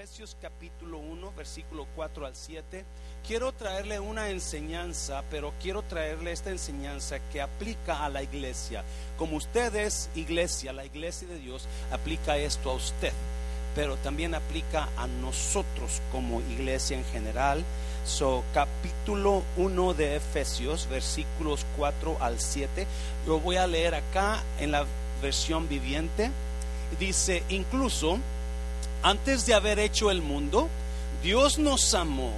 Efesios capítulo 1, versículo 4 al 7, quiero traerle una enseñanza, pero quiero traerle esta enseñanza que aplica a la iglesia. Como usted es iglesia, la iglesia de Dios aplica esto a usted, pero también aplica a nosotros como iglesia en general. So, capítulo 1 de Efesios, versículos 4 al 7, lo voy a leer acá en la versión viviente. Dice, incluso, antes de haber hecho el mundo, Dios nos amó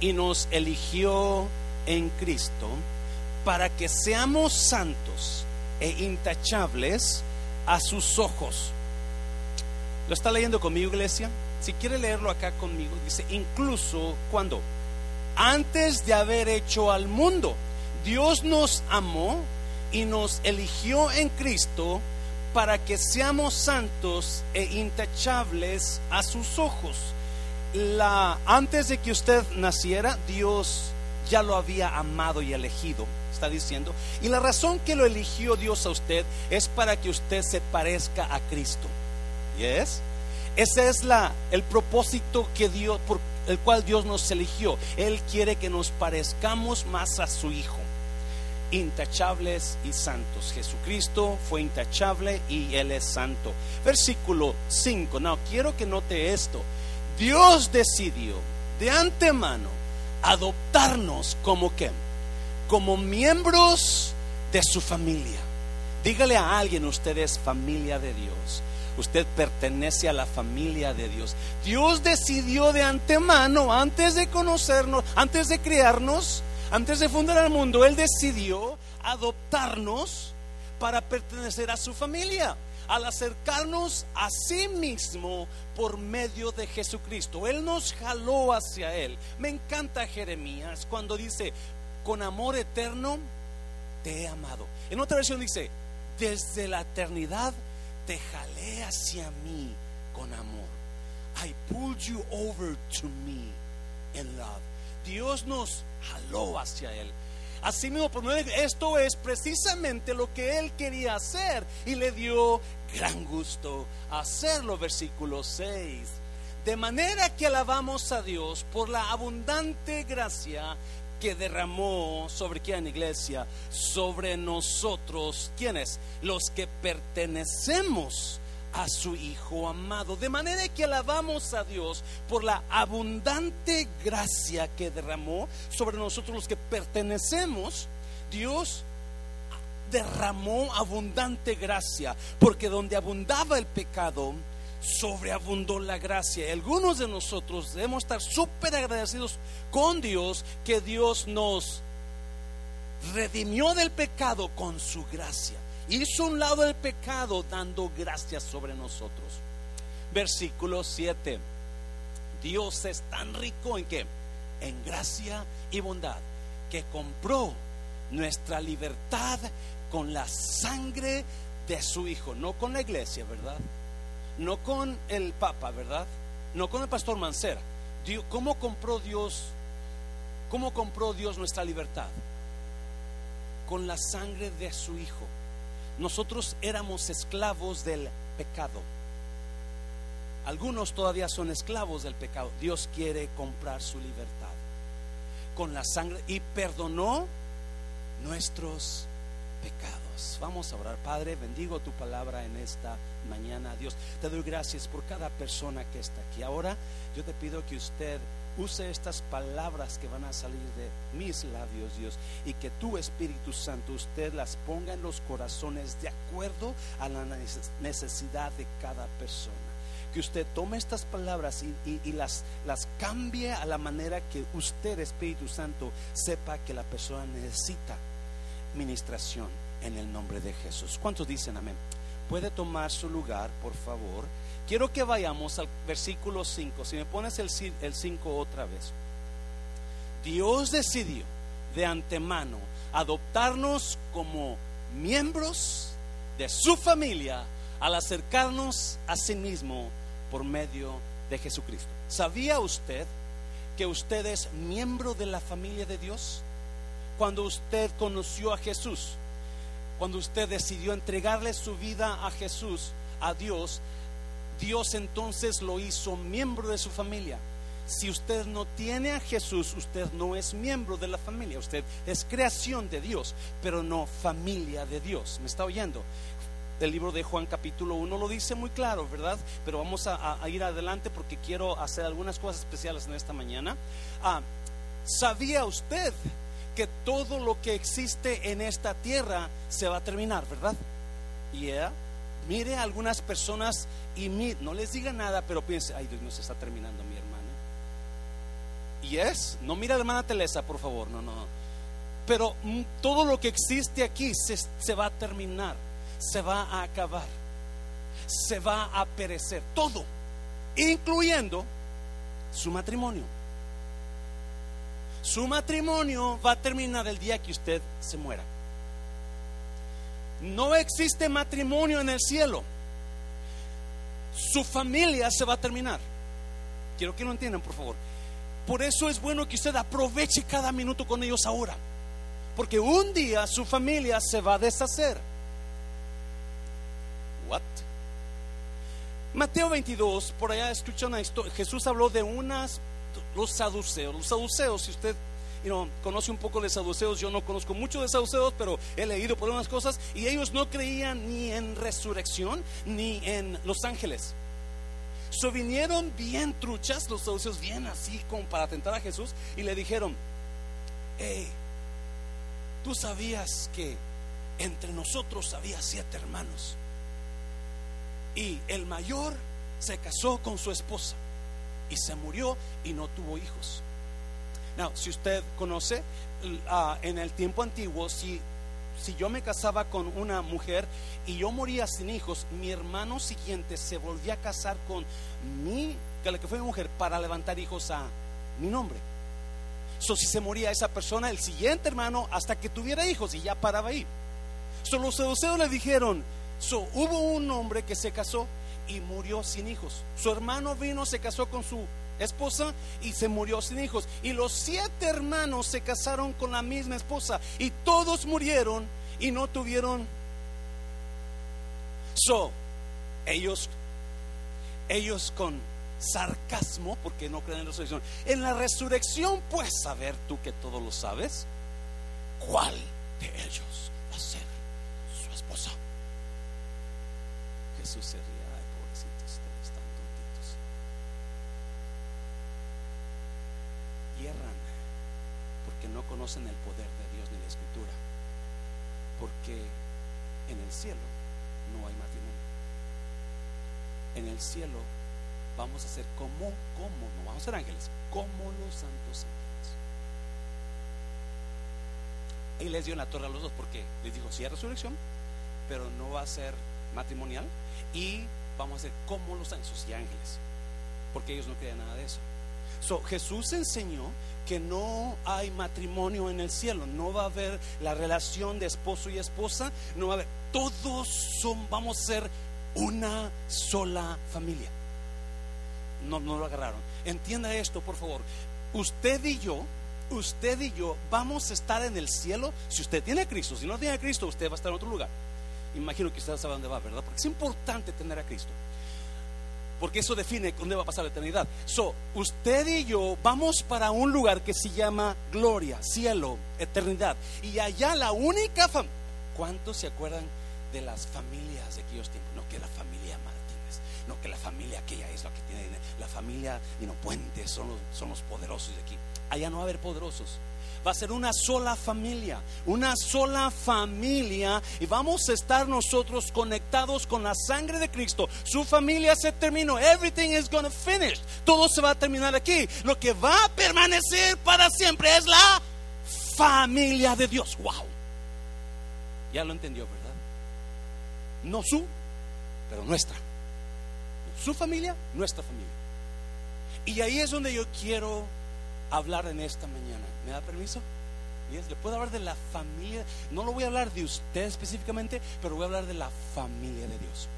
y nos eligió en Cristo para que seamos santos e intachables a sus ojos. ¿Lo está leyendo conmigo, iglesia? Si quiere leerlo acá conmigo, dice, incluso cuando, antes de haber hecho al mundo, Dios nos amó y nos eligió en Cristo para que seamos santos e intachables a sus ojos. La, antes de que usted naciera, Dios ya lo había amado y elegido, está diciendo. Y la razón que lo eligió Dios a usted es para que usted se parezca a Cristo. ¿Yes? Ese es la, el propósito que Dios, por el cual Dios nos eligió. Él quiere que nos parezcamos más a su Hijo intachables y santos. Jesucristo fue intachable y Él es santo. Versículo 5. No, quiero que note esto. Dios decidió de antemano adoptarnos como que, como miembros de su familia. Dígale a alguien, usted es familia de Dios. Usted pertenece a la familia de Dios. Dios decidió de antemano, antes de conocernos, antes de crearnos, antes de fundar el mundo, Él decidió adoptarnos para pertenecer a su familia, al acercarnos a sí mismo por medio de Jesucristo. Él nos jaló hacia Él. Me encanta Jeremías cuando dice, con amor eterno te he amado. En otra versión dice, desde la eternidad te jalé hacia mí con amor. I pulled you over to me in love. Dios nos jaló hacia Él. Así mismo, esto es precisamente lo que Él quería hacer y le dio gran gusto hacerlo. Versículo 6. De manera que alabamos a Dios por la abundante gracia que derramó sobre quién iglesia, sobre nosotros, quienes, los que pertenecemos a su Hijo amado. De manera que alabamos a Dios por la abundante gracia que derramó sobre nosotros los que pertenecemos. Dios derramó abundante gracia, porque donde abundaba el pecado, sobreabundó la gracia. Algunos de nosotros debemos estar súper agradecidos con Dios que Dios nos redimió del pecado con su gracia hizo un lado del pecado dando gracias sobre nosotros. Versículo 7. Dios es tan rico en que en gracia y bondad que compró nuestra libertad con la sangre de su hijo, no con la iglesia, ¿verdad? No con el papa, ¿verdad? No con el pastor Mancera. ¿Cómo compró Dios? ¿Cómo compró Dios nuestra libertad? Con la sangre de su hijo nosotros éramos esclavos del pecado. Algunos todavía son esclavos del pecado. Dios quiere comprar su libertad con la sangre y perdonó nuestros pecados. Vamos a orar. Padre, bendigo tu palabra en esta mañana. Dios, te doy gracias por cada persona que está aquí. Ahora yo te pido que usted use estas palabras que van a salir de mis labios, Dios, y que tu Espíritu Santo usted las ponga en los corazones de acuerdo a la necesidad de cada persona. Que usted tome estas palabras y, las, las cambie a la manera que usted, Espíritu Santo, sepa que la persona necesita ministración en el nombre de Jesús. ¿Cuántos dicen amén? Puede tomar su lugar, por favor. Quiero que vayamos al versículo 5. Si me pones el 5 otra vez. Dios decidió de antemano adoptarnos como miembros de su familia al acercarnos a sí mismo por medio de Jesucristo. ¿Sabía usted que usted es miembro de la familia de Dios? Cuando usted conoció a Jesús, cuando usted decidió entregarle su vida a Jesús, a Dios, Dios entonces lo hizo miembro de su familia. Si usted no tiene a Jesús, usted no es miembro de la familia. Usted es creación de Dios, pero no familia de Dios. ¿Me está oyendo? El libro de Juan capítulo 1 lo dice muy claro, ¿verdad? Pero vamos a, ir adelante porque quiero hacer algunas cosas especiales en esta mañana. Ah, ¿Sabía usted que todo lo que existe en esta tierra se va a terminar, verdad? Yeah. Mire a algunas personas y no les diga nada, pero piense, ay Dios, no se está terminando mi hermano. Y es, no mira a la hermana Telesa, por favor, no, no. Pero mm, todo lo que existe aquí se, se va a terminar, se va a acabar, se va a perecer, todo, incluyendo su matrimonio. Su matrimonio va a terminar el día que usted se muera. No existe matrimonio en el cielo. Su familia se va a terminar. Quiero que lo entiendan, por favor. Por eso es bueno que usted aproveche cada minuto con ellos ahora. Porque un día su familia se va a deshacer. What? Mateo 22, por allá escucha una historia. Jesús habló de unas los saduceos. Los saduceos, si usted conoce un poco de saduceos, yo no conozco mucho de saduceos, pero he leído por unas cosas, y ellos no creían ni en resurrección ni en los ángeles. So vinieron bien truchas, los saduceos bien así como para atentar a Jesús, y le dijeron, hey, tú sabías que entre nosotros había siete hermanos, y el mayor se casó con su esposa y se murió y no tuvo hijos. Now, si usted conoce, ah, en el tiempo antiguo, si, si yo me casaba con una mujer y yo moría sin hijos, mi hermano siguiente se volvía a casar con mi, que la que fue mi mujer, para levantar hijos a mi nombre. So, si se moría esa persona, el siguiente hermano, hasta que tuviera hijos, y ya paraba ahí. So, los seduceos le dijeron, so, hubo un hombre que se casó y murió sin hijos. Su hermano vino, se casó con su esposa y se murió sin hijos. Y los siete hermanos se casaron con la misma esposa y todos murieron y no tuvieron. So, ellos, ellos con sarcasmo, porque no creen en la resurrección. En la resurrección, pues saber tú que todo lo sabes, ¿cuál de ellos va a ser su esposa? Jesús se porque no conocen el poder de Dios ni la escritura. Porque en el cielo no hay matrimonio. En el cielo vamos a ser como, como, no vamos a ser ángeles, como los santos ángeles. Y les dio la torre a los dos porque les dijo, sí hay resurrección, pero no va a ser matrimonial y vamos a ser como los santos y ángeles, porque ellos no creían nada de eso. So, Jesús enseñó que no hay matrimonio en el cielo, no va a haber la relación de esposo y esposa, no va a haber, todos son, vamos a ser una sola familia. No, no lo agarraron. Entienda esto, por favor. Usted y yo, usted y yo vamos a estar en el cielo si usted tiene a Cristo. Si no tiene a Cristo, usted va a estar en otro lugar. Imagino que usted sabe dónde va, ¿verdad? Porque es importante tener a Cristo porque eso define dónde va a pasar la eternidad. So, usted y yo vamos para un lugar que se llama gloria, cielo, eternidad. Y allá la única familia. ¿Cuántos se acuerdan de las familias de aquellos tiempos? No que la familia Martínez, no que la familia aquella es la que tiene la familia y no Puentes son los, son los poderosos de aquí. Allá no va a haber poderosos va a ser una sola familia, una sola familia y vamos a estar nosotros conectados con la sangre de Cristo. Su familia se terminó, everything is gonna finish. Todo se va a terminar aquí. Lo que va a permanecer para siempre es la familia de Dios. Wow. Ya lo entendió, ¿verdad? No su, pero nuestra. Su familia, nuestra familia. Y ahí es donde yo quiero hablar en esta mañana. ¿Me da permiso? ¿Le puedo hablar de la familia? No lo voy a hablar de usted específicamente, pero voy a hablar de la familia de Dios.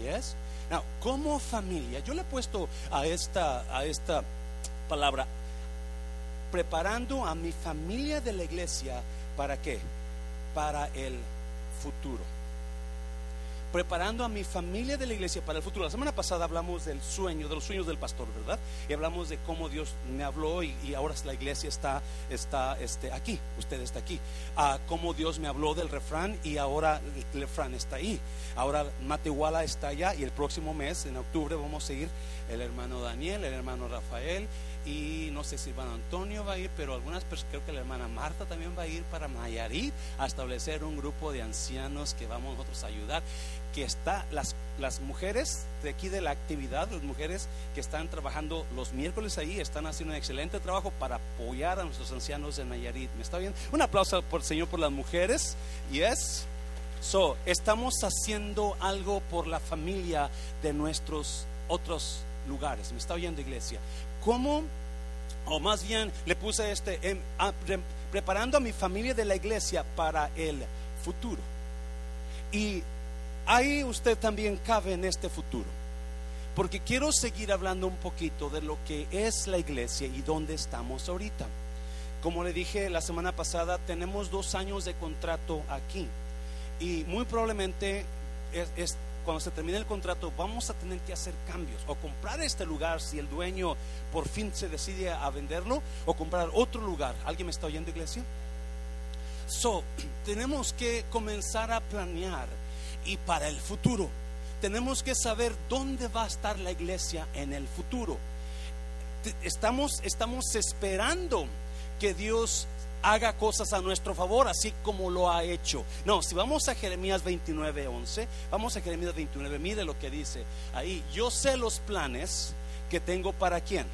¿Yes? Now, como familia, yo le he puesto a esta, a esta palabra, preparando a mi familia de la iglesia, ¿para qué? Para el futuro. Preparando a mi familia de la iglesia para el futuro. La semana pasada hablamos del sueño, de los sueños del pastor, ¿verdad? Y hablamos de cómo Dios me habló y, ahora la iglesia está, está este, aquí, usted está aquí. Ah, cómo Dios me habló del refrán y ahora el refrán está ahí. Ahora Matehuala está allá y el próximo mes, en octubre, vamos a ir el hermano Daniel, el hermano Rafael y no sé si hermano Antonio va a ir, pero algunas personas, creo que la hermana Marta también va a ir para Mayarit a establecer un grupo de ancianos que vamos nosotros a ayudar que está, las, las mujeres de aquí de la actividad, las mujeres que están trabajando los miércoles ahí, están haciendo un excelente trabajo para apoyar a nuestros ancianos de Nayarit. ¿Me está bien? Un aplauso por Señor por las mujeres. Yes. So, estamos haciendo algo por la familia de nuestros otros lugares. ¿Me está oyendo, iglesia? ¿Cómo? O más bien le puse este, em, preparando a mi familia de la iglesia para el futuro. Y ahí usted también cabe en este futuro. Porque quiero seguir hablando un poquito de lo que es la iglesia y dónde estamos ahorita. Como le dije la semana pasada, tenemos dos años de contrato aquí. Y muy probablemente es, cuando se termine el contrato vamos a tener que hacer cambios o comprar este lugar si el dueño por fin se decide a venderlo o comprar otro lugar. ¿Alguien me está oyendo, iglesia? So, tenemos que comenzar a planear y para el futuro. Tenemos que saber dónde va a estar la iglesia en el futuro. Estamos, estamos esperando que Dios haga cosas a nuestro favor, así como lo ha hecho. No, si vamos a Jeremías 29, 11, vamos a Jeremías 29, mire lo que dice ahí. Yo sé los planes que tengo para quién,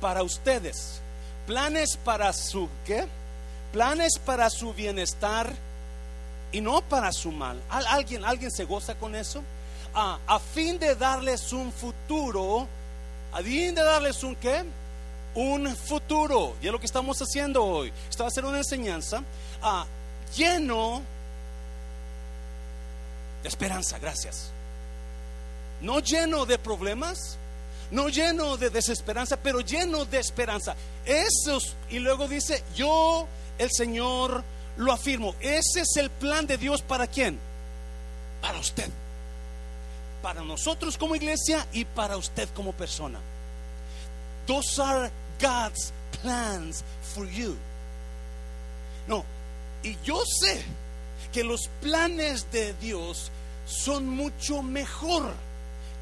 para ustedes. Planes para su, ¿qué? Planes para su bienestar y no para su mal. ¿Alguien, alguien se goza con eso? Ah, a fin de darles un futuro, a fin de darles un qué? Un futuro. Y es lo que estamos haciendo hoy. Esta va a ser una enseñanza ah, lleno de esperanza, gracias. No lleno de problemas, no lleno de desesperanza, pero lleno de esperanza. Esos, y luego dice, yo, el Señor, lo afirmo, ese es el plan de Dios para quién? Para usted. Para nosotros como iglesia y para usted como persona. Those are God's plans for you. No, y yo sé que los planes de Dios son mucho mejor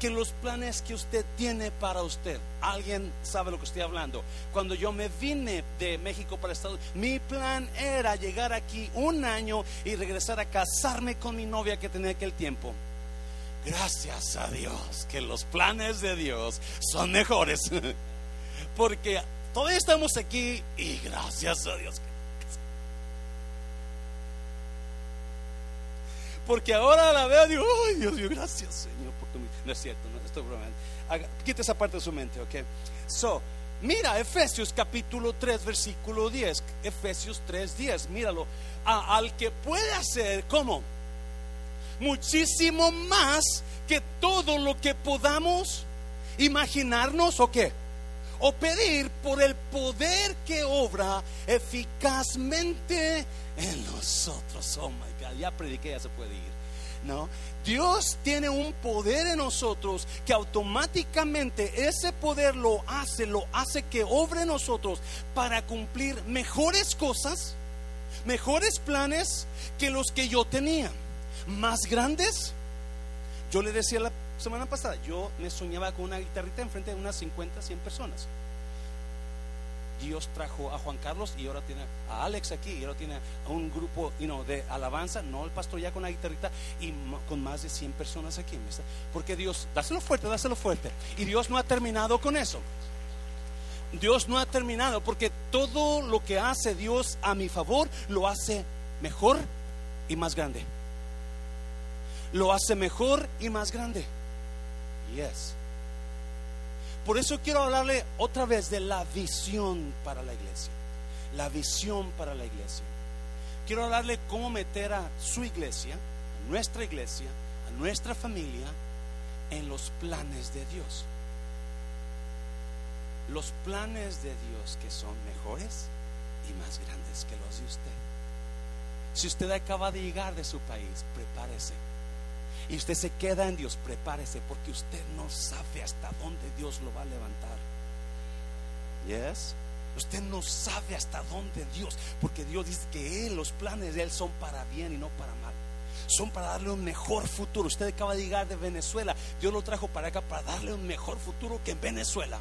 que los planes que usted tiene para usted. Alguien sabe lo que estoy hablando. Cuando yo me vine de México para Estados Unidos, mi plan era llegar aquí un año y regresar a casarme con mi novia que tenía aquel tiempo. Gracias a Dios que los planes de Dios son mejores. Porque todavía estamos aquí y gracias a Dios porque ahora la veo y digo, ay Dios mío, gracias Señor por tu No es cierto, no estoy bromeando. Quita esa parte de su mente, ok. So, mira Efesios capítulo 3, versículo 10. Efesios 3, 10, míralo. al que puede hacer, ¿cómo? Muchísimo más que todo lo que podamos imaginarnos o qué o pedir por el poder que obra eficazmente en nosotros. Oh my God, ya prediqué, ya se puede ir. No, Dios tiene un poder en nosotros que automáticamente ese poder lo hace, lo hace que obre en nosotros para cumplir mejores cosas, mejores planes que los que yo tenía, más grandes. Yo le decía la semana pasada, yo me soñaba con una guitarrita enfrente de unas 50, 100 personas. Dios trajo a Juan Carlos y ahora tiene a Alex aquí y ahora tiene a un grupo de alabanza, no el pastor ya con la guitarrita y con más de 100 personas aquí. Porque Dios, dáselo fuerte, dáselo fuerte. Y Dios no ha terminado con eso. Dios no ha terminado porque todo lo que hace Dios a mi favor lo hace mejor y más grande. Lo hace mejor y más grande. Yes. Por eso quiero hablarle otra vez de la visión para la iglesia. La visión para la iglesia. Quiero hablarle cómo meter a su iglesia, a nuestra iglesia, a nuestra familia en los planes de Dios. Los planes de Dios que son mejores y más grandes que los de usted. Si usted acaba de llegar de su país, prepárese y usted se queda en Dios, prepárese porque usted no sabe hasta dónde Dios lo va a levantar. Yes. Usted no sabe hasta dónde Dios, porque Dios dice que Él, los planes de Él son para bien y no para mal. Son para darle un mejor futuro. Usted acaba de llegar de Venezuela. Dios lo trajo para acá para darle un mejor futuro que en Venezuela.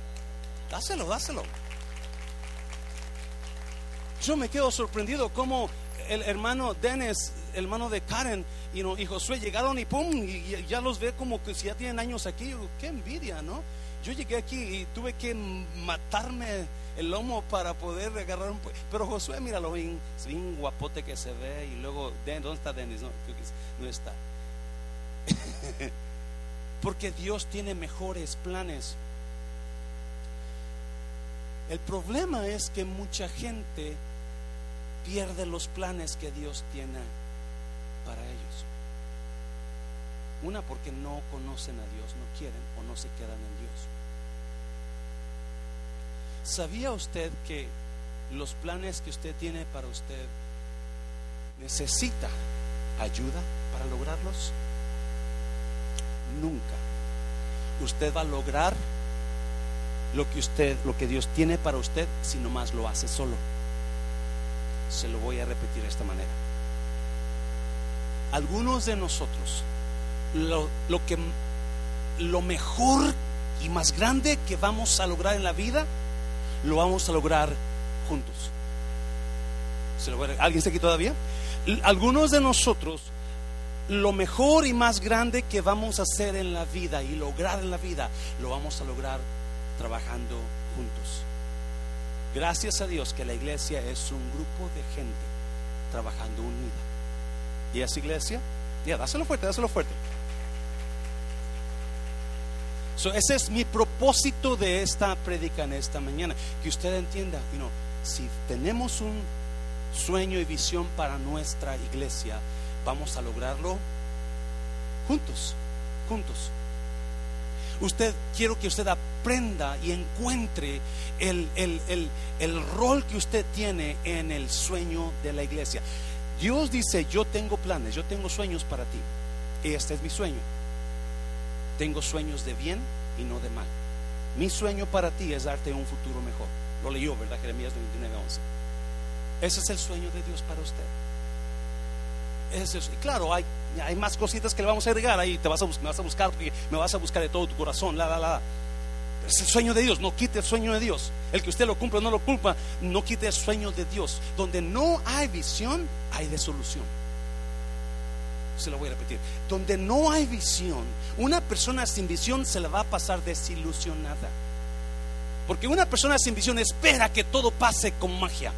Dáselo, dáselo. Yo me quedo sorprendido como el hermano Dennis, hermano de Karen y, y Josué llegaron y pum, y ya los ve como que si ya tienen años aquí. Qué envidia, ¿no? Yo llegué aquí y tuve que matarme el lomo para poder agarrar un Pero Josué, míralo bien, bien guapote que se ve. Y luego, ¿dónde está Dennis? No, no está. Porque Dios tiene mejores planes. El problema es que mucha gente pierde los planes que Dios tiene para ellos. Una porque no conocen a Dios, no quieren o no se quedan en Dios. ¿Sabía usted que los planes que usted tiene para usted necesita ayuda para lograrlos? Nunca. Usted va a lograr lo que usted, lo que Dios tiene para usted si nomás lo hace solo. Se lo voy a repetir de esta manera. Algunos de nosotros lo, lo que lo mejor y más grande que vamos a lograr en la vida lo vamos a lograr juntos. ¿Alguien está aquí todavía? Algunos de nosotros, lo mejor y más grande que vamos a hacer en la vida y lograr en la vida, lo vamos a lograr trabajando juntos. Gracias a Dios que la iglesia es un grupo de gente trabajando unida. ¿Y esa iglesia? Ya, dáselo fuerte, dáselo fuerte ese es mi propósito de esta predica en esta mañana. Que usted entienda, si tenemos un sueño y visión para nuestra iglesia, vamos a lograrlo juntos, juntos. Usted, quiero que usted aprenda y encuentre el, el rol que usted tiene en el sueño de la iglesia. Dios dice, yo tengo planes, yo tengo sueños para ti. Este es mi sueño tengo sueños de bien y no de mal. Mi sueño para ti es darte un futuro mejor. Lo leyó, ¿verdad? Jeremías 29, 11. Ese es el sueño de Dios para usted. Y claro, hay, más cositas que le vamos a agregar ahí. Te vas a, buscar porque me vas a buscar de todo tu corazón. La, la, la. Es el sueño de Dios. No quite el sueño de Dios. El que usted lo cumpla o no lo culpa, no quite el sueño de Dios. Donde no hay visión, hay desolución se lo voy a repetir, donde no hay visión, una persona sin visión se la va a pasar desilusionada. Porque una persona sin visión espera que todo pase con magia.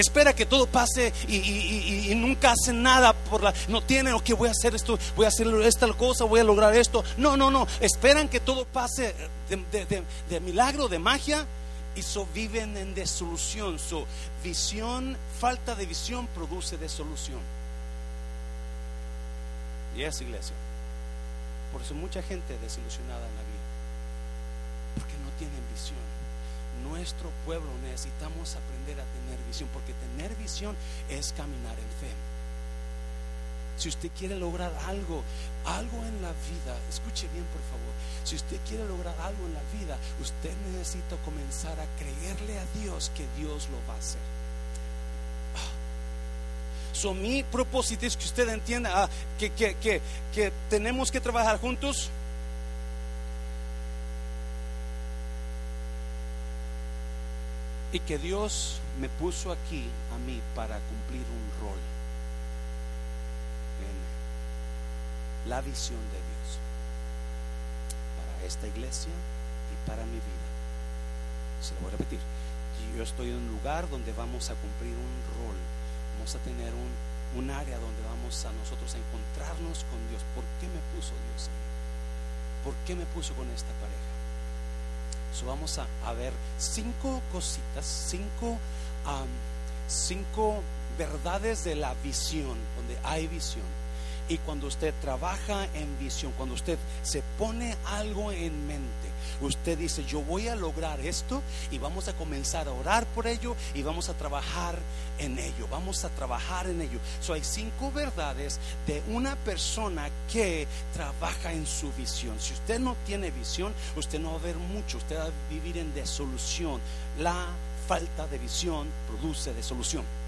Espera que todo pase y, nunca hace nada por la. No tienen, o que voy a hacer esto, voy a hacer esta cosa, voy a lograr esto. No, no, no. Esperan que todo pase de, milagro, de magia, y so viven en desolución. Su visión, falta de visión produce desolución. Y es iglesia. Por eso mucha gente desilusionada en la vida. Porque no tienen visión. Nuestro pueblo necesitamos aprender a tener visión. Porque tener visión es caminar en fe. Si usted quiere lograr algo, algo en la vida, escuche bien por favor. Si usted quiere lograr algo en la vida, usted necesita comenzar a creerle a Dios que Dios lo va a hacer mi propósito es que usted entienda ah, que, que tenemos que trabajar juntos. Y que Dios me puso aquí a mí para cumplir un rol en la visión de Dios para esta iglesia y para mi vida. Se lo voy a repetir. Yo estoy en un lugar donde vamos a cumplir un rol vamos a tener un, un área donde vamos a nosotros a encontrarnos con Dios. ¿Por qué me puso Dios ahí? ¿Por qué me puso con esta pareja? So vamos a, a, ver cinco cositas, cinco, cinco verdades de la visión, donde hay visión. Y cuando usted trabaja en visión, cuando usted se pone algo en mente, usted dice, yo voy a lograr esto y vamos a comenzar a orar por ello y vamos a trabajar en ello, vamos a trabajar en ello. So, hay cinco verdades de una persona que trabaja en su visión. Si usted no tiene visión, usted no va a ver mucho, usted va a vivir en desolución. La falta de visión produce desolución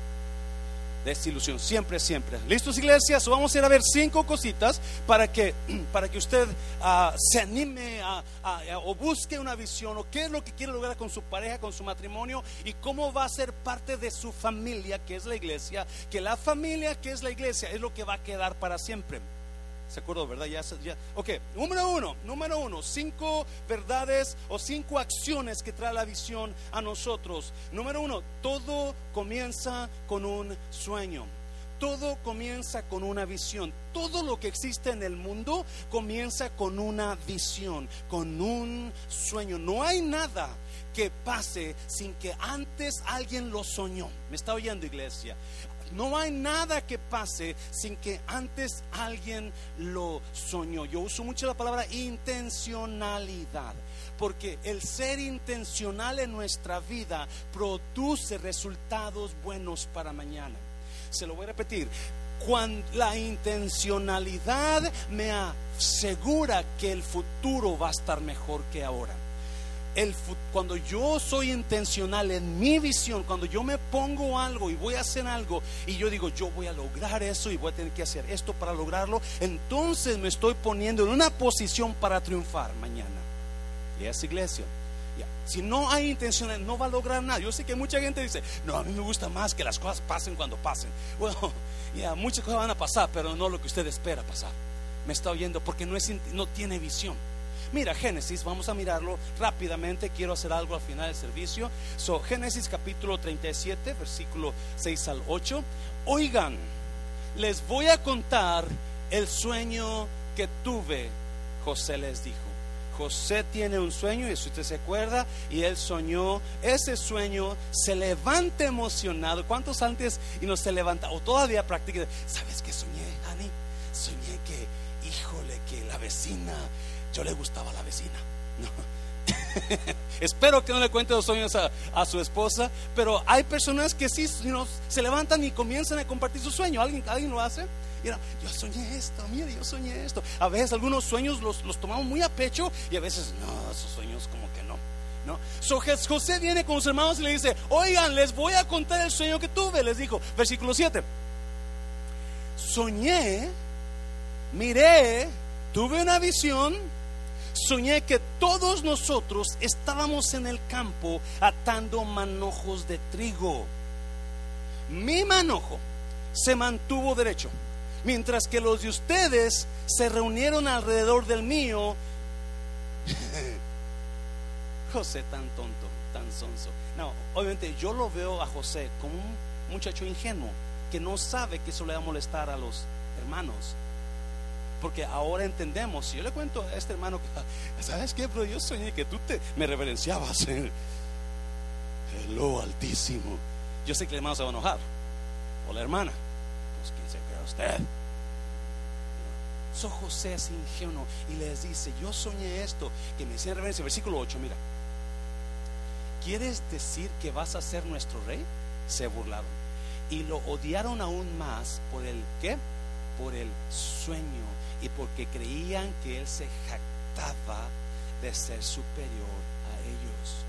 desilusión, siempre, siempre. ¿Listos, iglesias? Vamos a ir a ver cinco cositas para que, para que usted ah, se anime a, o busque una visión o qué es lo que quiere lograr con su pareja, con su matrimonio y cómo va a ser parte de su familia, que es la iglesia, que la familia, que es la iglesia, es lo que va a quedar para siempre. ¿Se acordó, verdad? Ya, ya. Ok, número uno, número uno, cinco verdades o cinco acciones que trae la visión a nosotros. Número uno, todo comienza con un sueño. Todo comienza con una visión. Todo lo que existe en el mundo comienza con una visión, con un sueño. No hay nada que pase sin que antes alguien lo soñó. ¿Me está oyendo, iglesia? No hay nada que pase sin que antes alguien lo soñó. Yo uso mucho la palabra intencionalidad, porque el ser intencional en nuestra vida produce resultados buenos para mañana. Se lo voy a repetir. Cuando la intencionalidad me asegura que el futuro va a estar mejor que ahora cuando yo soy intencional en mi visión, cuando yo me pongo algo y voy a hacer algo y yo digo, yo voy a lograr eso y voy a tener que hacer esto para lograrlo, entonces me estoy poniendo en una posición para triunfar mañana. Es iglesia. Si no hay intención, no va a lograr nada. Yo sé que mucha gente dice, no, a mí me gusta más que las cosas pasen cuando pasen. Bueno, ya muchas cosas van a pasar, pero no lo que usted espera pasar. Me está oyendo porque no, es, no tiene visión. Mira, Génesis, vamos a mirarlo rápidamente. Quiero hacer algo al final del servicio. So, Génesis capítulo 37, versículo 6 al 8. Oigan, les voy a contar el sueño que tuve. José les dijo. José tiene un sueño, y si usted se acuerda, y él soñó, ese sueño se levanta emocionado. ¿Cuántos antes y no se levanta? O todavía practica. ¿Sabes qué soñé, Ani? Soñé que, híjole, que la vecina yo le gustaba la vecina. Espero que no le cuente los sueños a, su esposa, pero hay personas que sí se levantan y comienzan a compartir su sueño. ¿Alguien, alguien lo hace? Mira, yo soñé esto, mire, yo soñé esto. A veces algunos sueños los, los tomamos muy a pecho y a veces no, esos sueños como que no. ¿no? So, José viene con sus hermanos y le dice, oigan, les voy a contar el sueño que tuve, les dijo, versículo 7. Soñé, miré, tuve una visión soñé que todos nosotros estábamos en el campo atando manojos de trigo. Mi manojo se mantuvo derecho, mientras que los de ustedes se reunieron alrededor del mío. José tan tonto, tan sonso. No, obviamente yo lo veo a José como un muchacho ingenuo que no sabe que eso le va a molestar a los hermanos. Porque ahora entendemos, si yo le cuento a este hermano que, ¿sabes qué? Pero yo soñé que tú te, me reverenciabas. en lo altísimo. Yo sé que el hermano se va a enojar. O la hermana. Pues quién se cree usted. So José es ingenuo y les dice, yo soñé esto, que me hicieron reverencia. Versículo 8, mira. ¿Quieres decir que vas a ser nuestro rey? Se burlaron. Y lo odiaron aún más por el qué? Por el sueño y porque creían que Él se jactaba de ser superior a ellos.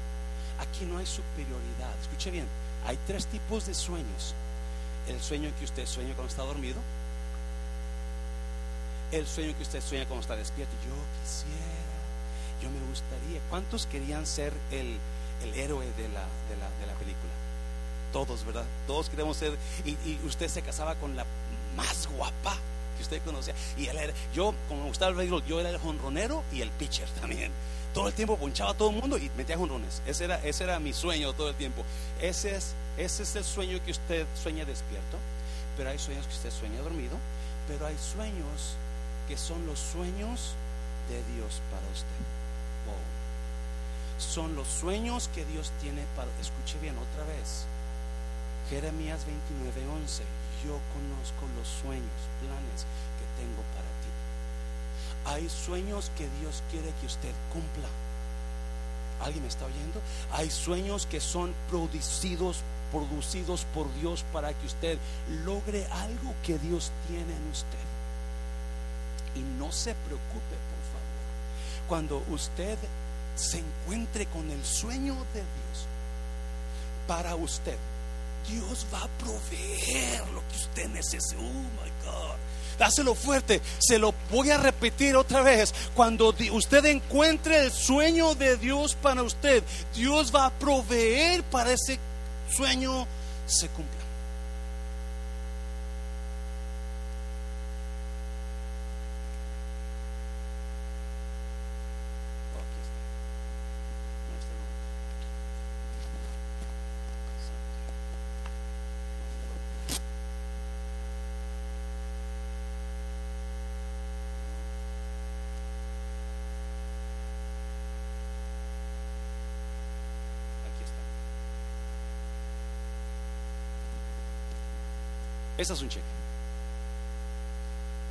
Aquí no hay superioridad. Escuche bien, hay tres tipos de sueños. El sueño que usted sueña cuando está dormido. El sueño que usted sueña cuando está despierto. Yo quisiera, yo me gustaría. ¿Cuántos querían ser el, héroe de la, de, la, de la película? Todos, ¿verdad? Todos queremos ser. y usted se casaba con la más guapa usted conocía. Y él era, yo, como me gustaba el béisbol, yo era el jonronero y el pitcher también. Todo el tiempo ponchaba a todo el mundo y metía jonrones. Ese era, ese era mi sueño todo el tiempo. Ese es, ese es el sueño que usted sueña despierto. Pero hay sueños que usted sueña dormido. Pero hay sueños que son los sueños de Dios para usted. Son los sueños que Dios tiene para. Escuche bien otra vez. Jeremías 29:11 yo conozco los sueños, planes que tengo para ti. Hay sueños que Dios quiere que usted cumpla. ¿Alguien me está oyendo? Hay sueños que son producidos producidos por Dios para que usted logre algo que Dios tiene en usted. Y no se preocupe, por favor. Cuando usted se encuentre con el sueño de Dios para usted, Dios va a proveer lo que usted necesita. Oh my God. Dáselo fuerte. Se lo voy a repetir otra vez. Cuando usted encuentre el sueño de Dios para usted, Dios va a proveer para ese sueño se cumpla. Este es un cheque.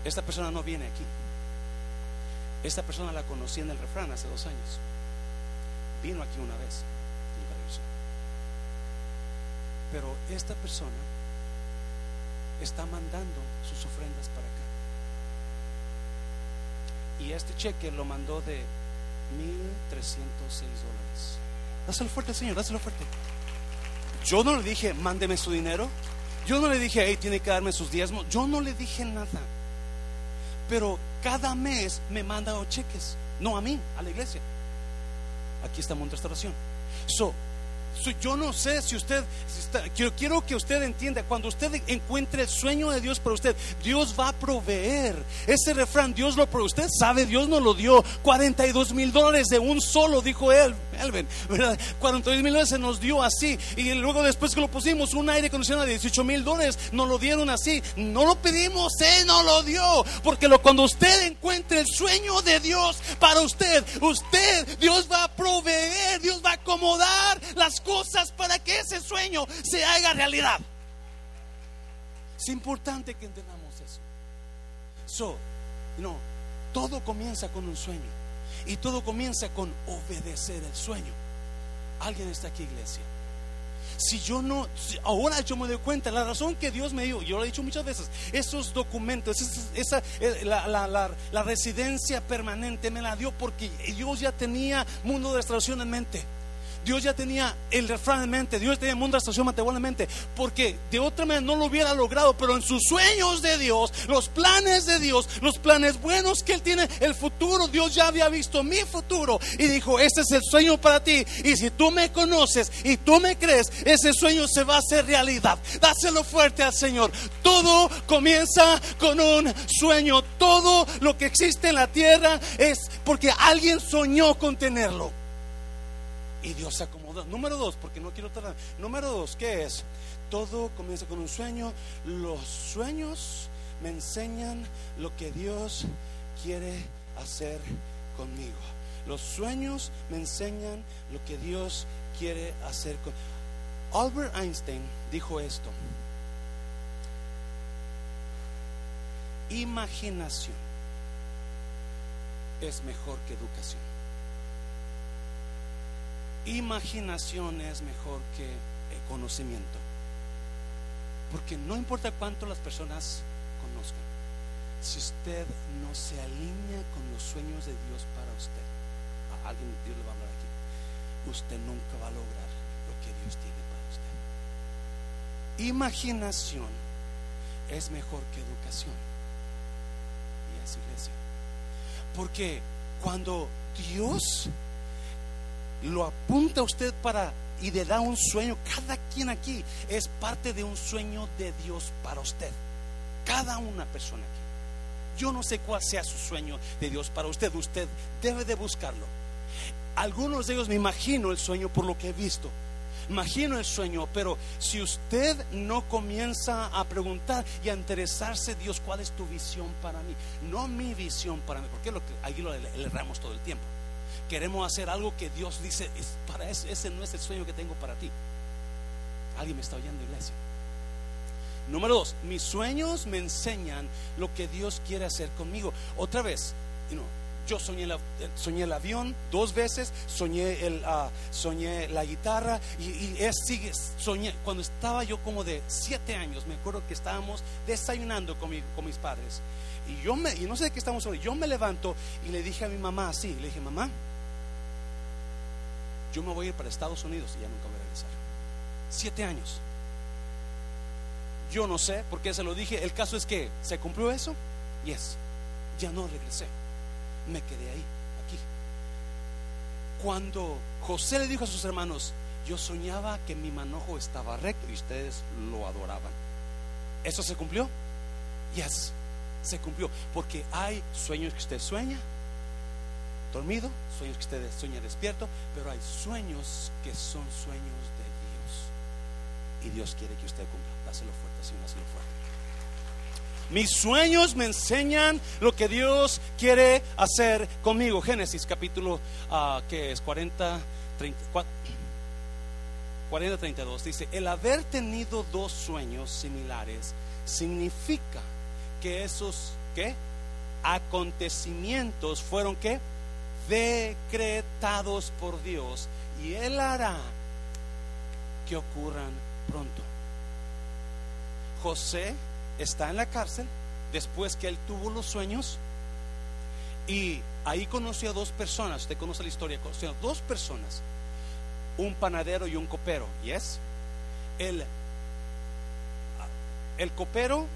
Esta persona no viene aquí. Esta persona la conocí en el refrán hace dos años. Vino aquí una vez. Pero esta persona está mandando sus ofrendas para acá. Y este cheque lo mandó de 1.306 dólares. Dáselo fuerte, Señor, dáselo fuerte. Yo no le dije, mándeme su dinero. Yo no le dije, hey, tiene que darme sus diezmos. Yo no le dije nada. Pero cada mes me mandan cheques. No a mí, a la iglesia. Aquí está en restauración. So, yo no sé si usted, quiero, que usted entienda, cuando usted encuentre el sueño de Dios para usted, Dios va a proveer. Ese refrán, Dios lo provee. Usted sabe, Dios nos lo dio 42 mil dólares de un solo, dijo él, ¿verdad? 42 mil dólares se nos dio así. Y luego después que lo pusimos, un aire acondicionado de 18 mil dólares, nos lo dieron así. No lo pedimos, Él nos lo dio. Porque lo, cuando usted encuentre el sueño de Dios para usted, usted, Dios va a proveer, Dios va a acomodar las cosas para que ese sueño se haga realidad. Es importante que entendamos eso. So, no, todo comienza con un sueño y todo comienza con obedecer el sueño. Alguien está aquí, iglesia. Si yo no, ahora yo me doy cuenta, la razón que Dios me dio, yo lo he dicho muchas veces, esos documentos, esa, eh, la, residencia permanente me la dio porque Dios ya tenía mundo de restauración en mente. Dios ya tenía el refrán en mente, Dios tenía el mundo de estación en mente, porque de otra manera no lo hubiera logrado, pero en sus sueños de Dios, los planes de Dios, los planes buenos que Él tiene, el futuro, Dios ya había visto mi futuro y dijo, este es el sueño para ti, y si tú me conoces y tú me crees, ese sueño se va a hacer realidad. Dáselo fuerte al Señor. Todo comienza con un sueño, todo lo que existe en la tierra es porque alguien soñó con tenerlo. Y Dios se acomodó. Número dos, porque no quiero tardar. Número dos, ¿qué es? Todo comienza con un sueño. Los sueños me enseñan lo que Dios quiere hacer conmigo. Los sueños me enseñan lo que Dios quiere hacer con Albert Einstein dijo esto. Imaginación es mejor que educación imaginación es mejor que conocimiento. Porque no importa cuánto las personas conozcan, si usted no se alinea con los sueños de Dios para usted, a alguien Dios le va a hablar aquí, usted nunca va a lograr lo que Dios tiene para usted. Imaginación es mejor que educación. Y es iglesia. Porque cuando Dios lo apunta usted para y le da un sueño. Cada quien aquí es parte de un sueño de Dios para usted. Cada una persona aquí. Yo no sé cuál sea su sueño de Dios para usted. Usted debe de buscarlo. Algunos de ellos me imagino el sueño por lo que he visto. Imagino el sueño, pero si usted no comienza a preguntar y a interesarse, Dios, ¿cuál es tu visión para mí? No mi visión para mí, porque lo que ahí lo erramos todo el tiempo queremos hacer algo que Dios dice, es para ese no es el sueño que tengo para ti. ¿Alguien me está oyendo, iglesia? Número dos, mis sueños me enseñan lo que Dios quiere hacer conmigo. Otra vez, yo soñé, el avión dos veces, soñé, el, ah, soñé la guitarra y, es, sigue, soñé. Cuando estaba yo como de siete años, me acuerdo que estábamos desayunando con, con mis padres y yo me, y no sé qué estamos hablando, yo me levanto y le dije a mi mamá así, le dije, mamá, yo me voy a ir para Estados Unidos y ya nunca voy a regresar. Siete años. Yo no sé por qué se lo dije. El caso es que se cumplió eso. Yes. Ya no regresé. Me quedé ahí, aquí. Cuando José le dijo a sus hermanos, yo soñaba que mi manojo estaba recto y ustedes lo adoraban. ¿Eso se cumplió? Yes se cumplió. Porque hay sueños que usted sueña dormido, sueños que usted sueña despierto, pero hay sueños que son sueños de Dios. Y Dios quiere que usted cumpla. Dáselo fuerte, Señor, dáselo fuerte. Mis sueños me enseñan lo que Dios quiere hacer conmigo. Génesis capítulo uh, que es 40, 34, 40, 32. Dice, el haber tenido dos sueños similares significa que esos ¿qué? acontecimientos fueron que decretados por Dios y Él hará que ocurran pronto. José está en la cárcel después que él tuvo los sueños y ahí conoció a dos personas. Usted conoce la historia, conoció a dos personas, un panadero y un copero. ¿Yes? El, el copero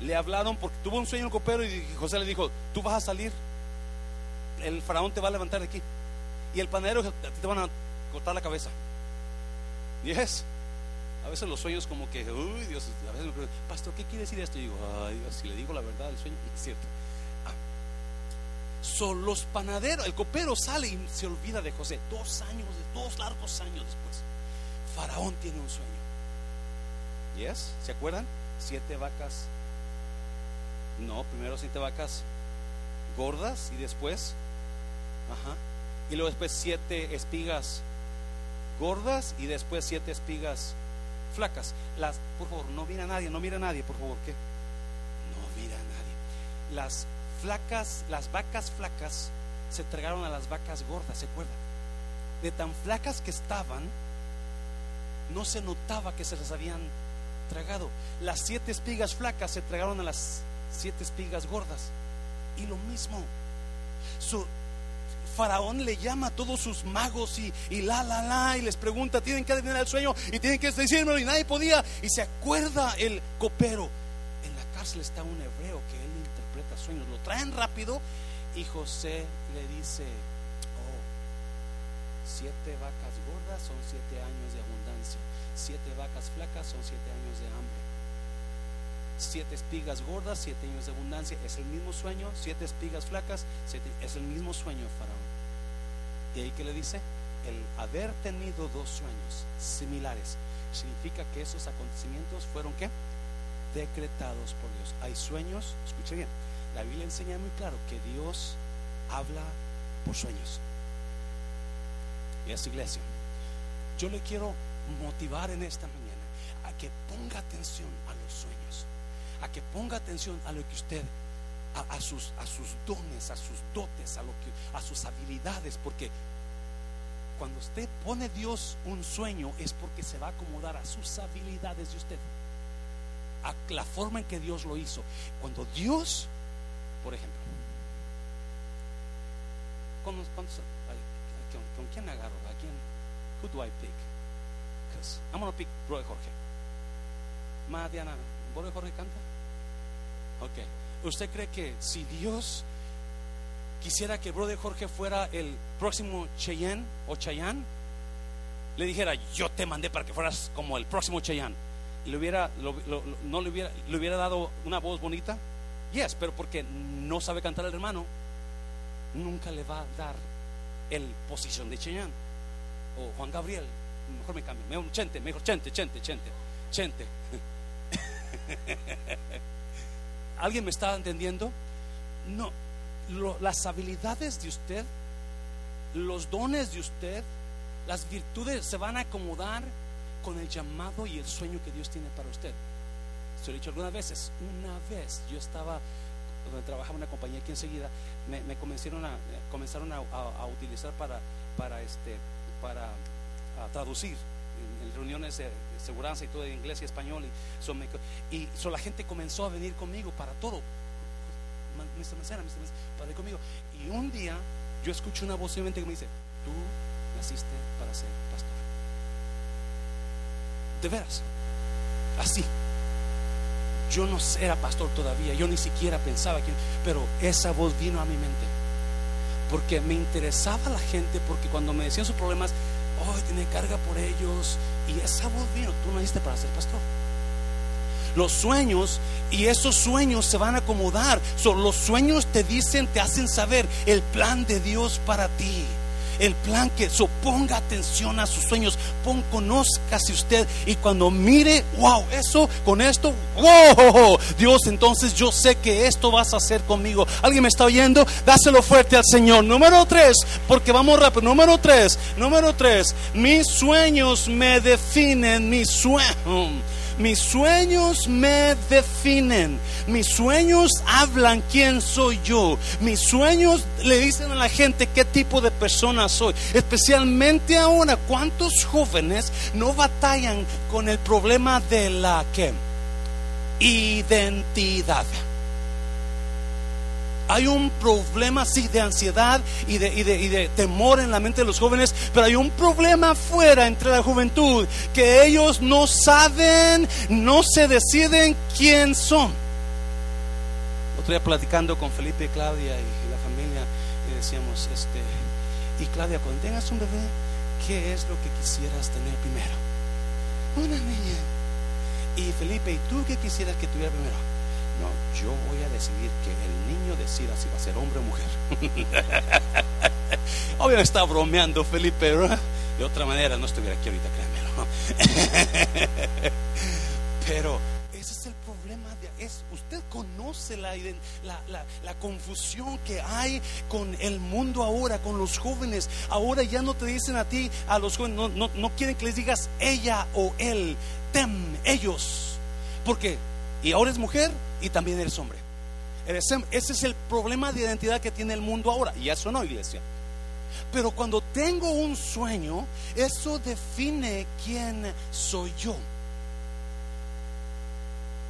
le hablaron porque tuvo un sueño el copero y José le dijo, tú vas a salir, el faraón te va a levantar de aquí. Y el panadero te van a cortar la cabeza. Y es, a veces los sueños como que, uy Dios, a veces me preguntan, pastor, ¿qué quiere decir esto? Y digo, ay Dios, si le digo la verdad, el sueño es cierto. Ah. Son los panaderos, el copero sale y se olvida de José. Dos años, dos largos años después. Faraón tiene un sueño. ¿Yes? ¿Se acuerdan? Siete vacas no, primero siete vacas gordas y después, ajá, y luego después siete espigas gordas y después siete espigas flacas. Las, por favor, no mira a nadie, no mira a nadie, por favor, ¿qué? No mira a nadie. Las flacas, las vacas flacas se entregaron a las vacas gordas, ¿se acuerdan? De tan flacas que estaban, no se notaba que se las habían tragado. Las siete espigas flacas se entregaron a las siete espigas gordas. Y lo mismo. Su, Faraón le llama a todos sus magos y, la, la, la, y les pregunta, tienen que adivinar el sueño y tienen que decírmelo y nadie podía. Y se acuerda el copero. En la cárcel está un hebreo que él interpreta sueños. Lo traen rápido y José le dice, oh, siete vacas gordas son siete años de abundancia. Siete vacas flacas son siete años de hambre siete espigas gordas, siete años de abundancia, es el mismo sueño, siete espigas flacas, es el mismo sueño Faraón. Y ahí que le dice, el haber tenido dos sueños similares significa que esos acontecimientos fueron qué? Decretados por Dios. Hay sueños, escuche bien, la Biblia enseña muy claro que Dios habla por sueños. Y a su iglesia, yo le quiero motivar en esta mañana a que ponga atención a los sueños a que ponga atención a lo que usted, a, sus, a sus dones, a sus dotes, a, lo que, a sus habilidades, porque cuando usted pone Dios un sueño es porque se va a acomodar a sus habilidades de usted, a la forma en que Dios lo hizo. Cuando Dios, por ejemplo, ¿con, con, quién agarro? ¿A quién? Who do I pick? I'm to pick Brother Jorge. Madiana, ¿Brother Jorge canta? Ok. ¿Usted cree que si Dios quisiera que Brother Jorge fuera el próximo Cheyenne o Chayanne, le dijera, yo te mandé para que fueras como el próximo Cheyenne, le hubiera, no le hubiera, le hubiera dado una voz bonita? Yes, pero porque no sabe cantar el hermano, nunca le va a dar el posición de Cheyenne. O Juan Gabriel, mejor me cambio, mejor Chente, mejor Chente, Chente, Chente, Chente. ¿Alguien me está entendiendo? No, las habilidades de usted, los dones de usted, las virtudes se van a acomodar con el llamado y el sueño que Dios tiene para usted. se lo he dicho algunas veces, una vez yo estaba donde trabajaba una compañía aquí enseguida, me, me comenzaron a, comenzaron a, utilizar para, para, este, para traducir en, reuniones de, seguridad y todo en inglés y español. Y, y la gente comenzó a venir conmigo para todo. Mr. Para ir conmigo. Y un día yo escucho una voz que me dice, tú naciste para ser pastor. De veras, así. Yo no era pastor todavía, yo ni siquiera pensaba que, pero esa voz vino a mi mente. Porque me interesaba la gente, porque cuando me decían sus problemas, tiene carga por ellos. Y esa voz vino, tú naciste para ser pastor. Los sueños y esos sueños se van a acomodar. los sueños te dicen, te hacen saber el plan de Dios para ti el plan que so, ponga atención a sus sueños, pon, conózcase usted y cuando mire, wow, eso con esto, wow, Dios, entonces yo sé que esto vas a hacer conmigo. ¿Alguien me está oyendo? Dáselo fuerte al Señor. Número tres, porque vamos rápido. Número tres, número tres, mis sueños me definen, mis sueños mis sueños me definen. Mis sueños hablan quién soy yo. Mis sueños le dicen a la gente qué tipo de persona soy. Especialmente ahora, ¿cuántos jóvenes no batallan con el problema de la identidad? Hay un problema, sí, de ansiedad y de, y, de, temor en la mente de los jóvenes, pero hay un problema fuera entre la juventud, que ellos no saben, no se deciden quién son. Otro día platicando con Felipe y Claudia y la familia, y decíamos, este, y Claudia, cuando tengas un bebé, ¿qué es lo que quisieras tener primero? Una niña. Y Felipe, ¿y tú qué quisieras que tuviera primero? No, yo voy a decidir que el niño decida si va a ser hombre o mujer. Obviamente está bromeando Felipe, De otra manera no estuviera aquí ahorita, créanmelo. Pero ese es el problema. De, es, usted conoce la, la, la, confusión que hay con el mundo ahora, con los jóvenes. Ahora ya no te dicen a ti, a los jóvenes, no, no, no quieren que les digas ella o él, tem, ellos. Porque, y ahora es mujer, y también eres hombre. Ese es el problema de identidad que tiene el mundo ahora. Y eso no, iglesia. Pero cuando tengo un sueño, eso define quién soy yo.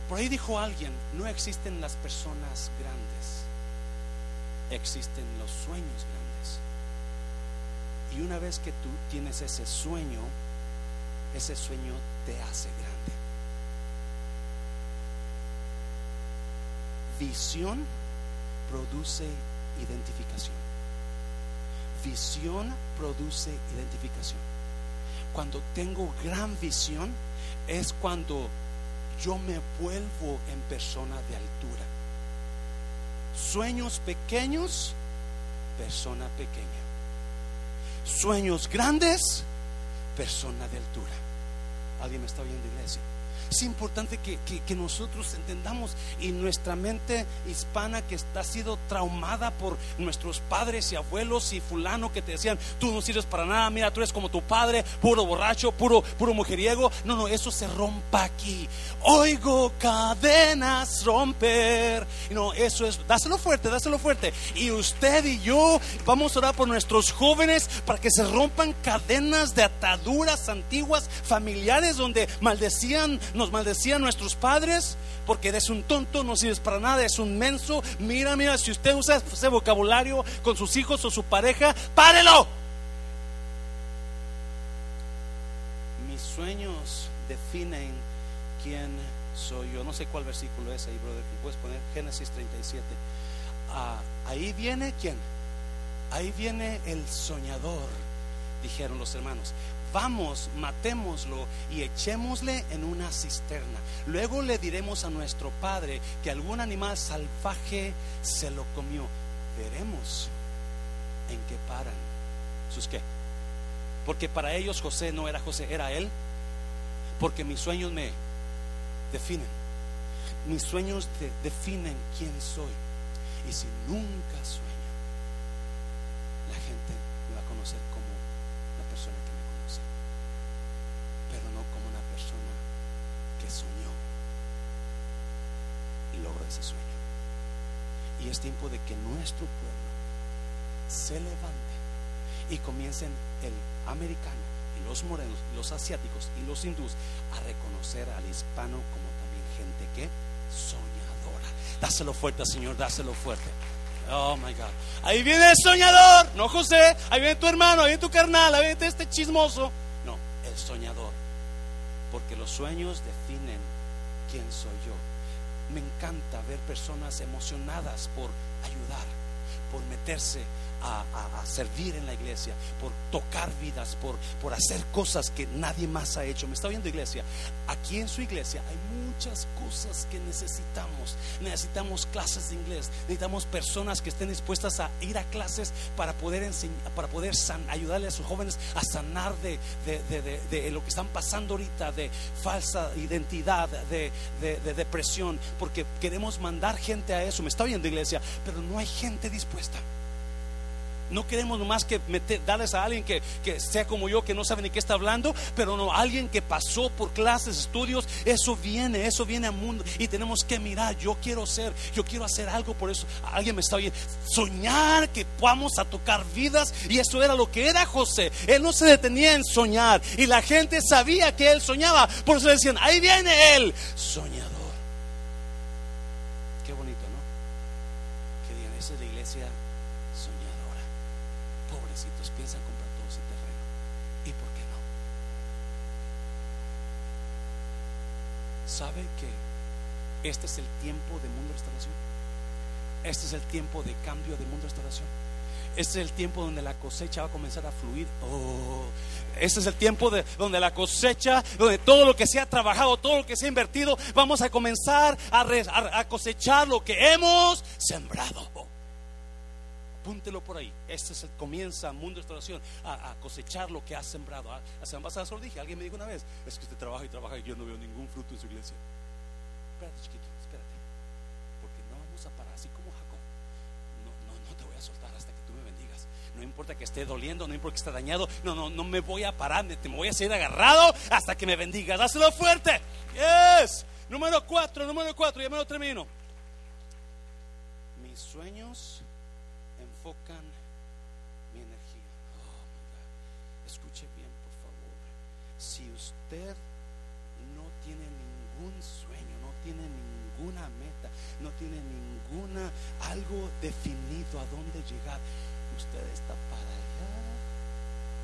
Por ahí dijo alguien, no existen las personas grandes, existen los sueños grandes. Y una vez que tú tienes ese sueño, ese sueño te hace grande. Visión produce identificación. Visión produce identificación. Cuando tengo gran visión es cuando yo me vuelvo en persona de altura. Sueños pequeños, persona pequeña. Sueños grandes, persona de altura. ¿Alguien me está viendo, iglesia? Es importante que, nosotros entendamos y nuestra mente hispana que está sido traumada por nuestros padres y abuelos y fulano que te decían, tú no sirves para nada, mira, tú eres como tu padre, puro borracho, puro, puro mujeriego. No, no, eso se rompa aquí. Oigo cadenas romper. No, eso es, dáselo fuerte, dáselo fuerte. Y usted y yo vamos a orar por nuestros jóvenes para que se rompan cadenas de ataduras antiguas, familiares, donde maldecían nos maldecían nuestros padres porque eres un tonto, no sirves para nada, es un menso. Mira, mira, si usted usa ese vocabulario con sus hijos o su pareja, párelo. Mis sueños definen quién soy yo. No sé cuál versículo es ahí, brother, puedes poner Génesis 37. Ah, ahí viene quién? Ahí viene el soñador, dijeron los hermanos vamos, matémoslo y echémosle en una cisterna. Luego le diremos a nuestro padre que algún animal salvaje se lo comió. Veremos en qué paran. ¿Sus qué? Porque para ellos José no era José, era él. Porque mis sueños me definen. Mis sueños definen quién soy. Y si nunca sueño, la gente me va a conocer como la persona que pero no como una persona que soñó. Ese. Y es tiempo de que nuestro pueblo se levante y comiencen el americano los morenos, los asiáticos y los hindús a reconocer al hispano como también gente que soñadora. Dáselo fuerte, Señor, dáselo fuerte. Oh my God. Ahí viene el soñador, no José. Ahí viene tu hermano, ahí viene tu carnal, ahí viene este chismoso. No, el soñador. Porque los sueños definen quién soy yo. Me encanta ver personas emocionadas por ayudar, por meterse a, servir en la iglesia, por tocar vidas, por, por hacer cosas que nadie más ha hecho. Me está viendo iglesia. Aquí en su iglesia hay muchas cosas que necesitamos. Necesitamos clases de inglés, necesitamos personas que estén dispuestas a ir a clases para poder enseñar, para poder ayudarle a sus jóvenes a sanar de, de, lo que están pasando ahorita, de falsa identidad, de, depresión, porque queremos mandar gente a eso. Me está viendo iglesia, pero no hay gente dispuesta. No queremos nomás que meter, darles a alguien que, sea como yo, que no sabe ni qué está hablando, pero no, alguien que pasó por clases, estudios, eso viene, eso viene al mundo y tenemos que mirar, yo quiero ser, yo quiero hacer algo por eso. Alguien me está oyendo, soñar que vamos a tocar vidas y eso era lo que era José. Él no se detenía en soñar y la gente sabía que él soñaba, por eso decían, ahí viene él, soñador. Qué bonito, ¿no? Que digan, esa es la iglesia piensan comprar todo ese terreno. ¿Y por qué no? ¿Sabe que este es el tiempo de mundo restauración? Este es el tiempo de cambio de mundo restauración. Este es el tiempo donde la cosecha va a comenzar a fluir. Oh, este es el tiempo de, donde la cosecha, donde todo lo que se ha trabajado, todo lo que se ha invertido, vamos a comenzar a, a cosechar lo que hemos sembrado apúntelo por ahí. Este es el comienza Mundo de Restauración a, cosechar lo que ha sembrado. A, semana pasada solo dije, alguien me dijo una vez, es que usted trabaja y trabaja y yo no veo ningún fruto en su iglesia. Espérate, chiquito, espérate. Porque no vamos a parar así como Jacob. No, no, no te voy a soltar hasta que tú me bendigas. No importa que esté doliendo, no importa que esté dañado. No, no, no me voy a parar, me, me voy a seguir agarrado hasta que me bendigas. Dáselo fuerte. Yes. Número cuatro, número cuatro, ya me lo termino. Mis sueños enfocan mi energía. Oh, Escuche bien, por favor. Si usted no tiene ningún sueño, no tiene ninguna meta, no tiene ninguna algo definido a dónde llegar, usted está para allá,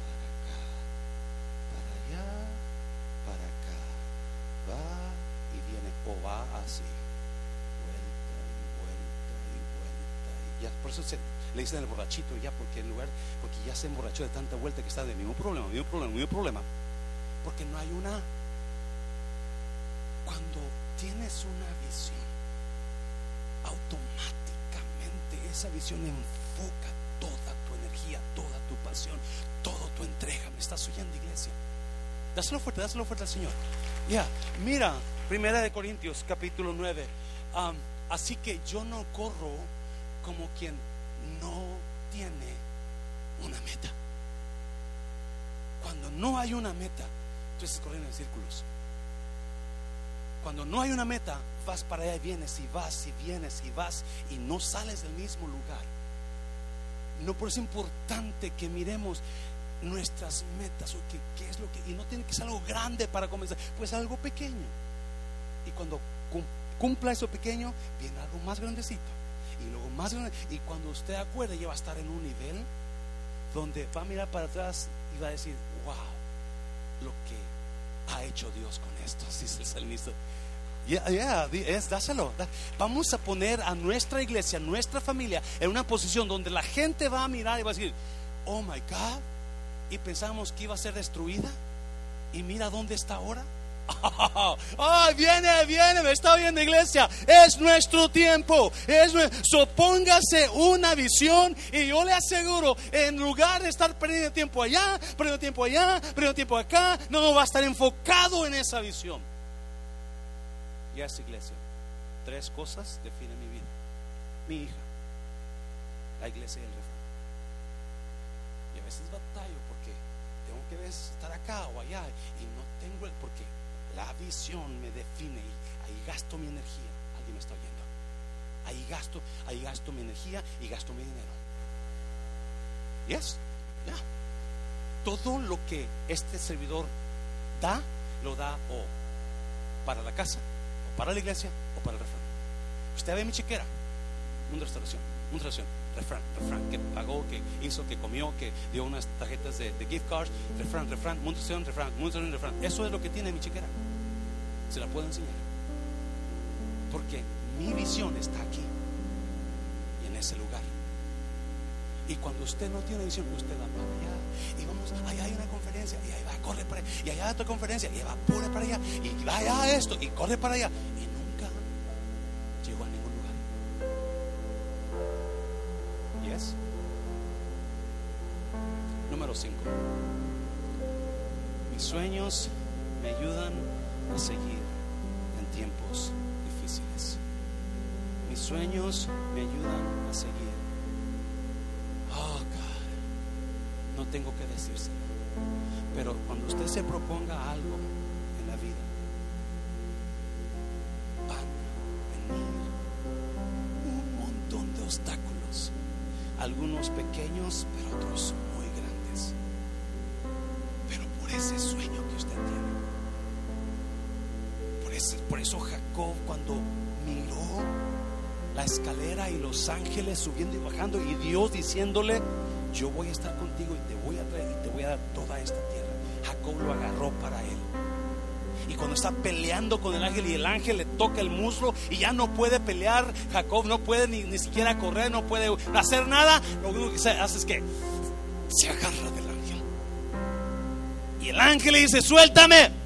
para acá, para allá, para acá. Va y viene o va así. Vuelta y vuelta y vuelta. Y por eso le dicen el borrachito ya, porque en lugar, porque ya se emborrachó de tanta vuelta que está de mismo problema, mismo problema, mismo problema. Porque no hay una. Cuando tienes una visión, automáticamente esa visión enfoca toda tu energía, toda tu pasión, toda tu entrega. ¿Me estás oyendo, iglesia? Dáselo fuerte, dáselo fuerte al Señor. Ya, mira, Primera de Corintios, capítulo 9. así que yo no corro como quien no tiene una meta. Cuando no hay una meta, tú estás corriendo en círculos. Cuando no hay una meta, vas para allá y vienes y vas y vienes y vas y no sales del mismo lugar. No por eso es importante que miremos nuestras metas o qué es lo que y no tiene que ser algo grande para comenzar, pues algo pequeño. Y cuando cumpla eso pequeño, viene algo más grandecito y luego más. Y cuando usted acuerde, ya va a estar en un nivel donde va a mirar para atrás y va a decir, wow, lo que ha hecho Dios con esto, dice el salmista. Ya, yeah, es, dáselo. Vamos a poner a nuestra iglesia, nuestra familia, en una posición donde la gente va a mirar y va a decir, oh my God, y pensamos que iba a ser destruida, y mira dónde está ahora. Ay, viene, viene, me está viendo iglesia. Es nuestro tiempo. Es Sopóngase una visión y yo le aseguro, en lugar de estar perdiendo tiempo allá, perdiendo tiempo allá, perdiendo tiempo acá, no, va a estar enfocado en esa visión. Y es iglesia. Tres cosas definen mi vida. Mi hija, la iglesia y el refugio. Y a veces batallo porque tengo que estar acá o allá y no tengo el porque la visión me define y ahí gasto mi energía. Alguien me está oyendo. ahí gasto, ahí gasto mi energía y gasto mi dinero. Yes, ya. Todo lo que este servidor da, lo da o para la casa, o para la iglesia, o para el refrán. Usted ve mi chequera, una restauración, una restauración, refrán, refrán, que pagó, que hizo, que comió, que dio unas tarjetas de, gift cards, refrán, refrán, mundación, refrán, mundación, refrán. Eso es lo que tiene mi chequera. Se la puedo enseñar. Porque mi visión está aquí y en ese lugar. Y cuando usted no tiene visión, usted va para allá. Y vamos, allá hay una conferencia. Y ahí va, corre para allá. Y allá hay otra conferencia. Y va, corre para allá. Y va allá esto. Y corre para allá. Mis sueños me ayudan a seguir en tiempos difíciles. Mis sueños me ayudan a seguir. Oh, God. No tengo que decírselo. Pero cuando usted se proponga algo en la vida, van a venir un montón de obstáculos. Algunos pequeños, pero otros y los ángeles subiendo y bajando y Dios diciéndole, yo voy a estar contigo y te voy a traer y te voy a dar toda esta tierra. Jacob lo agarró para él. Y cuando está peleando con el ángel y el ángel le toca el muslo y ya no puede pelear, Jacob no puede ni, ni siquiera correr, no puede hacer nada, lo único que hace es que se agarra del ángel. Y el ángel le dice, suéltame.